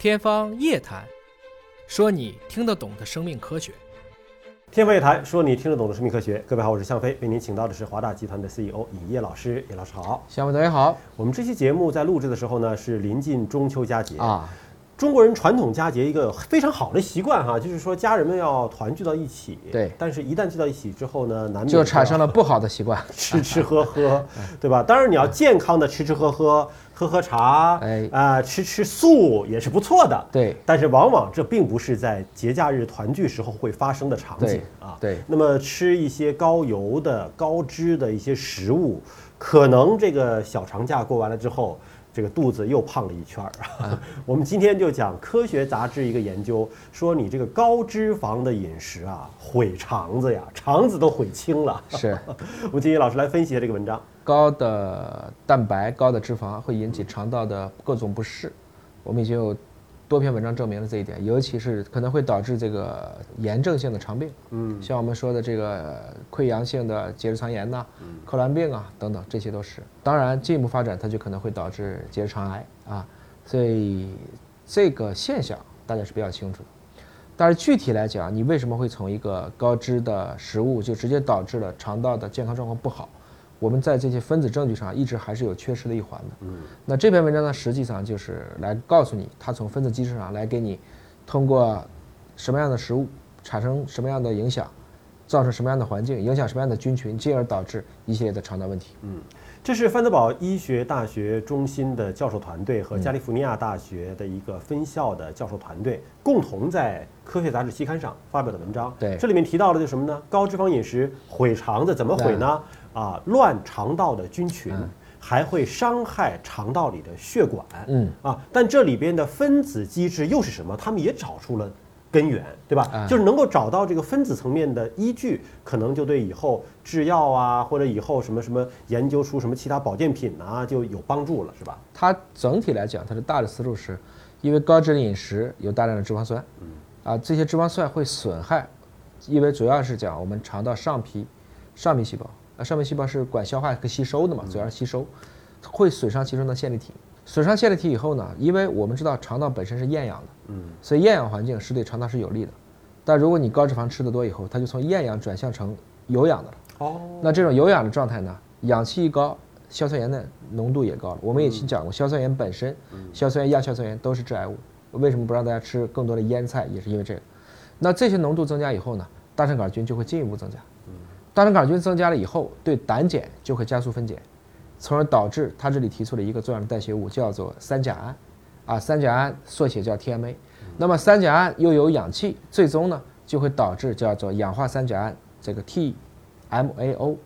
天方夜谭，说你听得懂的生命科学。天方夜谭，说你听得懂的生命科学。各位好，我是向飞，为您请到的是华大集团的 CEO 尹烨老师。尹老师好，向飞大家好我们这期节目在录制的时候呢，是临近中秋佳节。啊，中国人传统佳节一个非常好的习惯哈，就是说家人们要团聚到一起。对但是，一旦聚到一起之后呢，难免就产生了不好的习惯。吃吃喝喝，对吧？当然你要健康的吃吃喝喝，喝喝茶，哎啊、吃吃素也是不错的。对但是往往这并不是在节假日团聚时候会发生的场景啊。对那么吃一些高油的、高脂的一些食物，可能这个小长假过完了之后，这个肚子又胖了一圈儿。啊 我们今天就讲科学杂志一个研究，说你这个高脂肪的饮食啊，毁肠子呀，肠子都毁青了。是我们金宇老师来分析一下这个文章。高的蛋白、高的脂肪会引起肠道的各种不适。我们已经有多篇文章证明了这一点，尤其是可能会导致这个炎症性的肠病，嗯，像我们说的这个溃疡性的结直肠炎呐、克兰病啊等等，这些都是。当然，进一步发展它就可能会导致结肠癌啊，所以这个现象大家是比较清楚的。但是具体来讲，你为什么会从一个高脂的食物就直接导致了肠道的健康状况不好？我们在这些分子证据上一直还是有缺失的一环的。嗯，那这篇文章呢，实际上就是来告诉你，它从分子机制上来给你通过什么样的食物产生什么样的影响，造成什么样的环境，影响什么样的菌群，进而导致一系列的肠道问题。嗯这是范德堡医学大学中心的教授团队和加利福尼亚大学的一个分校的教授团队共同在《科学杂志》期刊上发表的文章。对这里面提到了就是什么呢？高脂肪饮食毁肠子，怎么毁呢？啊，乱肠道的菌群，还会伤害肠道里的血管。嗯，啊，但这里边的分子机制又是什么？他们也找出了根源，对吧？啊就是能够找到这个分子层面的依据，可能就对以后制药啊，或者以后什么什么研究出什么其他保健品啊，就有帮助了，是吧？它整体来讲，它的大的思路是，因为高脂的饮食有大量的脂肪酸，啊，这些脂肪酸会损害，因为主要是讲我们肠道上皮上皮细胞，啊，上皮细胞是管消化和吸收的嘛，主要是吸收，会损伤其中的线粒体。损伤线粒体以后呢，因为我们知道肠道本身是厌氧的，嗯，所以厌氧环境是对肠道是有利的。但如果你高脂肪吃的多以后，它就从厌氧转向成有氧的了。哦，那这种有氧的状态呢，氧气一高，硝酸盐的浓度也高了。我们也去讲过，硝酸盐本身，硝酸盐、亚硝酸盐都是致癌物。为什么不让大家吃更多的腌菜？也是因为这个。那这些浓度增加以后呢，大肠杆菌就会进一步增加。大肠杆菌增加了以后，对胆碱就会加速分解，从而导致他这里提出了一个重要的代谢物，叫做三甲胺。啊，三甲胺缩写叫 TMA。那么三甲胺又有氧气，最终呢就会导致叫做氧化三甲胺这个 TMAO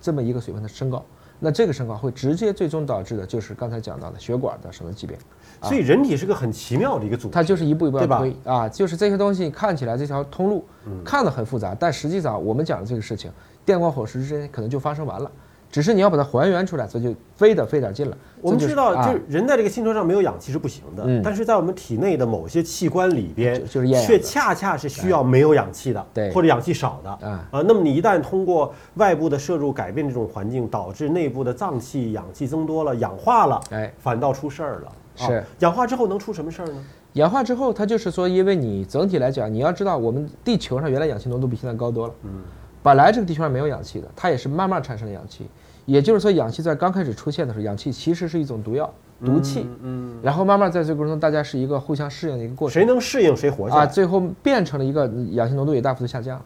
这么一个水平的升高。那这个升高会直接最终导致的就是刚才讲到的血管的什么疾病。所以人体是个很奇妙的一个组织。它就是一步一步要推啊，就是这些东西看起来这条通路看得很复杂，但实际上我们讲的这个事情，电光火石之间可能就发生完了，只是你要把它还原出来，这就费得费点劲了。我们知道，啊就是人在这个星球上没有氧气是不行的，嗯但是在我们体内的某些器官里边，就就是却恰恰是需要没有氧气的，对或者氧气少的啊啊。那么你一旦通过外部的摄入改变这种环境，导致内部的脏器氧气增多了，氧化了，哎，反倒出事儿了。啊是氧化之后能出什么事儿呢？氧化之后，它就是说，因为你整体来讲，你要知道，我们地球上原来氧气浓度比现在高多了。嗯，本来这个地球上没有氧气的，它也是慢慢产生了氧气。也就是说，氧气在刚开始出现的时候，氧气其实是一种毒药、毒气。嗯，然后慢慢在这个过程中，大家是一个互相适应的一个过程。谁能适应谁活下来啊，最后变成了一个氧气浓度也大幅度下降。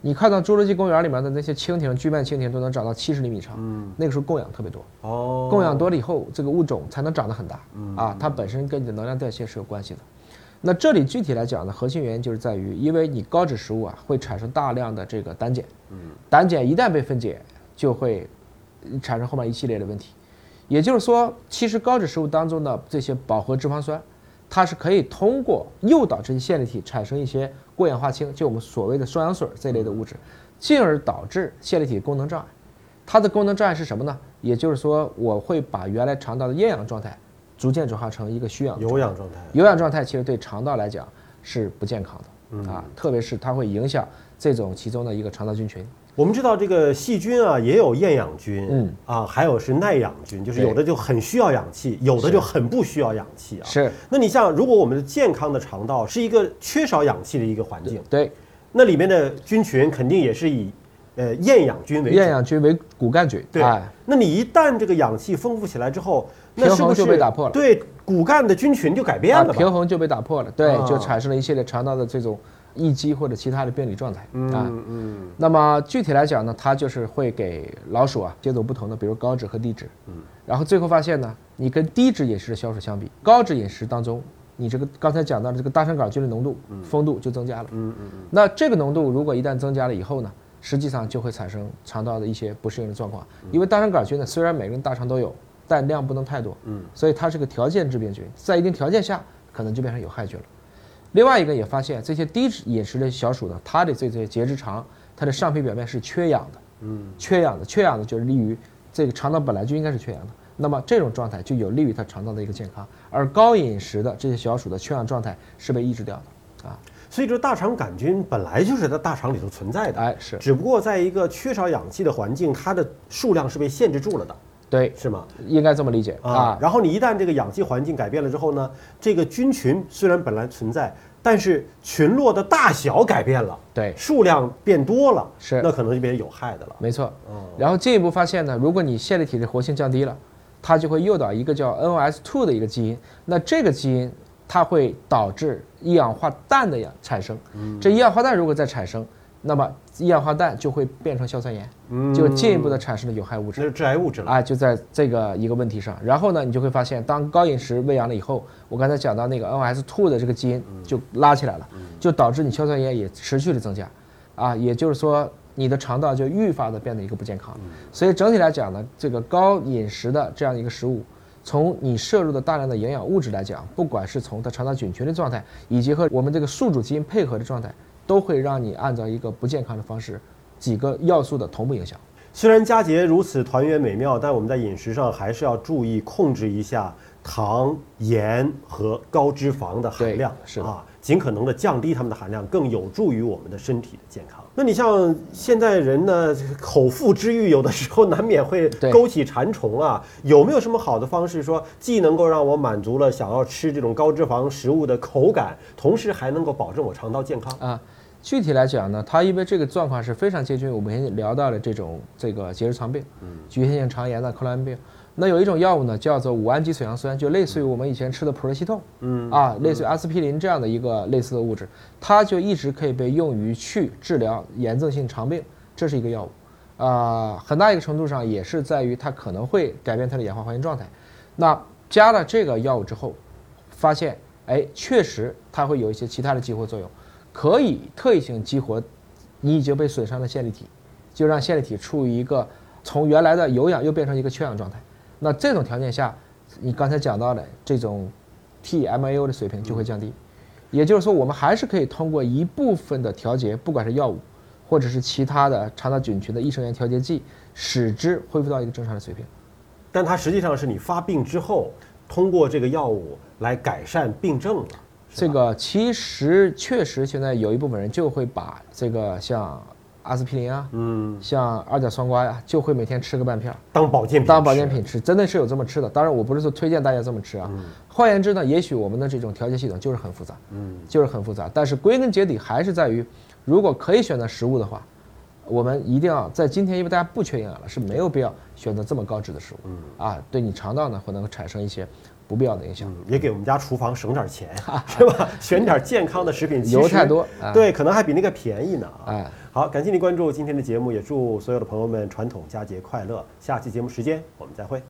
你看到侏罗纪公园里面的那些蜻蜓、巨鳗蜻蜓都能长到七十厘米长，嗯，那个时候供氧特别多，哦，供氧多了以后，这个物种才能长得很大啊，它本身跟你的能量代谢是有关系的。那这里具体来讲呢，核心原因就是在于，因为你高脂食物啊会产生大量的这个胆碱，嗯胆碱一旦被分解，就会产生后面一系列的问题。也就是说，其实高脂食物当中的这些饱和脂肪酸，它是可以通过诱导这些线粒体产生一些过氧化氢，就我们所谓的双氧水这类的物质，进而导致线粒体功能障碍。它的功能障碍是什么呢？也就是说，我会把原来肠道的厌氧状态逐渐转化成一个需氧有氧状态。有氧状态其实对肠道来讲是不健康的啊，特别是它会影响这种其中的一个肠道菌群。我们知道这个细菌啊，也有厌氧菌，嗯。啊，还有是耐氧菌，就是有的就很需要氧气，有的就很不需要氧气啊。是。那你像，如果我们的健康的肠道是一个缺少氧气的一个环境，对，那里面的菌群肯定也是以呃厌氧菌为主。厌氧菌为骨干菌，对。哎，那你一旦这个氧气丰富起来之后，那平衡是不是就被打破了。对骨干的菌群就改变啊，了吧？平衡就被打破了，对啊，就产生了一系列肠道的这种易激或者其他的病理状态啊。那么具体来讲呢，它就是会给老鼠啊接种不同的，比如高脂和低脂，嗯，然后最后发现呢，你跟低脂饮食的小鼠相比，高脂饮食当中，你这个刚才讲到的这个大肠杆菌的浓度、丰度就增加了，嗯嗯那这个浓度如果一旦增加了以后呢，实际上就会产生肠道的一些不适应的状况，因为大肠杆菌呢，虽然每个人大肠都有，但量不能太多，嗯，所以它是个条件致病菌，在一定条件下可能就变成有害菌了。另外一个也发现，这些低脂饮食的小鼠呢，它的这些结直肠，它的上皮表面是缺氧的，嗯缺氧的，缺氧的就是利于这个肠道本来就应该是缺氧的，那么这种状态就有利于它肠道的一个健康。而高饮食的这些小鼠的缺氧状态是被抑制掉的，啊，所以这大肠杆菌本来就是在大肠里头存在的，哎是。只不过在一个缺少氧气的环境，它的数量是被限制住了的，对，是吗？应该这么理解啊啊，，然后你一旦这个氧气环境改变了之后呢，这个菌群虽然本来存在，但是群落的大小改变了，对，数量变多了，是那可能就变成有害的了。没错。嗯，然后进一步发现呢，如果你线粒体的活性降低了，它就会诱导一个叫 NOS2 的一个基因，那这个基因它会导致一氧化氮的氧产生。嗯这一氧化氮如果再产生，那么一氧化氮就会变成硝酸盐，嗯就进一步的产生了有害物质。那是致癌物质了。啊，就在这个一个问题上，然后呢，你就会发现，当高饮食喂养了以后，我刚才讲到那个 NOS2 的这个基因就拉起来了，就导致你硝酸盐也持续的增加，啊，也就是说你的肠道就愈发的变得一个不健康。所以整体来讲呢，这个高饮食的这样一个食物，从你摄入的大量的营养物质来讲，不管是从它肠道菌群的状态，以及和我们这个宿主基因配合的状态，都会让你按照一个不健康的方式，几个要素的同步影响。虽然佳节如此团圆美妙，但我们在饮食上还是要注意控制一下糖、盐和高脂肪的含量，是啊，尽可能的降低它们的含量，更有助于我们的身体的健康。那你像现在人呢，口腹之欲有的时候难免会 勾起馋虫啊，有没有什么好的方式说，既能够让我满足了想要吃这种高脂肪食物的口感，同时还能够保证我肠道健康？啊，具体来讲呢，它因为这个状况是非常接近我们先聊到的这种这个结直肠病，局限性肠炎的克罗恩病。那有一种药物呢，叫做五氨基水杨酸，就类似于我们以前吃的普热西痛，嗯啊，类似于阿司匹林这样的一个类似的物质，它就一直可以被用于去治疗炎症性肠病，这是一个药物。啊、很大一个程度上也是在于它可能会改变它的氧化还原状态。那加了这个药物之后，发现哎，确实它会有一些其他的激活作用，可以特异性激活你已经被损伤的线粒体，就让线粒体处于一个从原来的有氧又变成一个缺氧状态。那这种条件下，你刚才讲到的这种 TMAO 的水平就会降低。也就是说，我们还是可以通过一部分的调节，不管是药物，或者是其他的肠道菌群的益生元调节剂，使之恢复到一个正常的水平。但它实际上是你发病之后，通过这个药物来改善病症了。这个其实确实现在有一部分人就会把这个像阿司匹林啊，嗯，像二甲双胍呀，就会每天吃个半片儿当保健品当保健品吃，真的是有这么吃的。当然，我不是说推荐大家这么吃啊。换言之呢，也许我们的这种调节系统就是很复杂，嗯，就是很复杂。但是归根结底还是在于，如果可以选择食物的话，我们一定要在今天，因为大家不缺营养了，是没有必要选择这么高脂的食物。啊，对你肠道呢会能够产生一些不必要的影响。嗯也给我们家厨房省点钱，是吧？选点健康的食品，油太多啊对，可能还比那个便宜呢啊。哎好，感谢您关注今天的节目，也祝所有的朋友们传统佳节快乐。下期节目时间我们再会。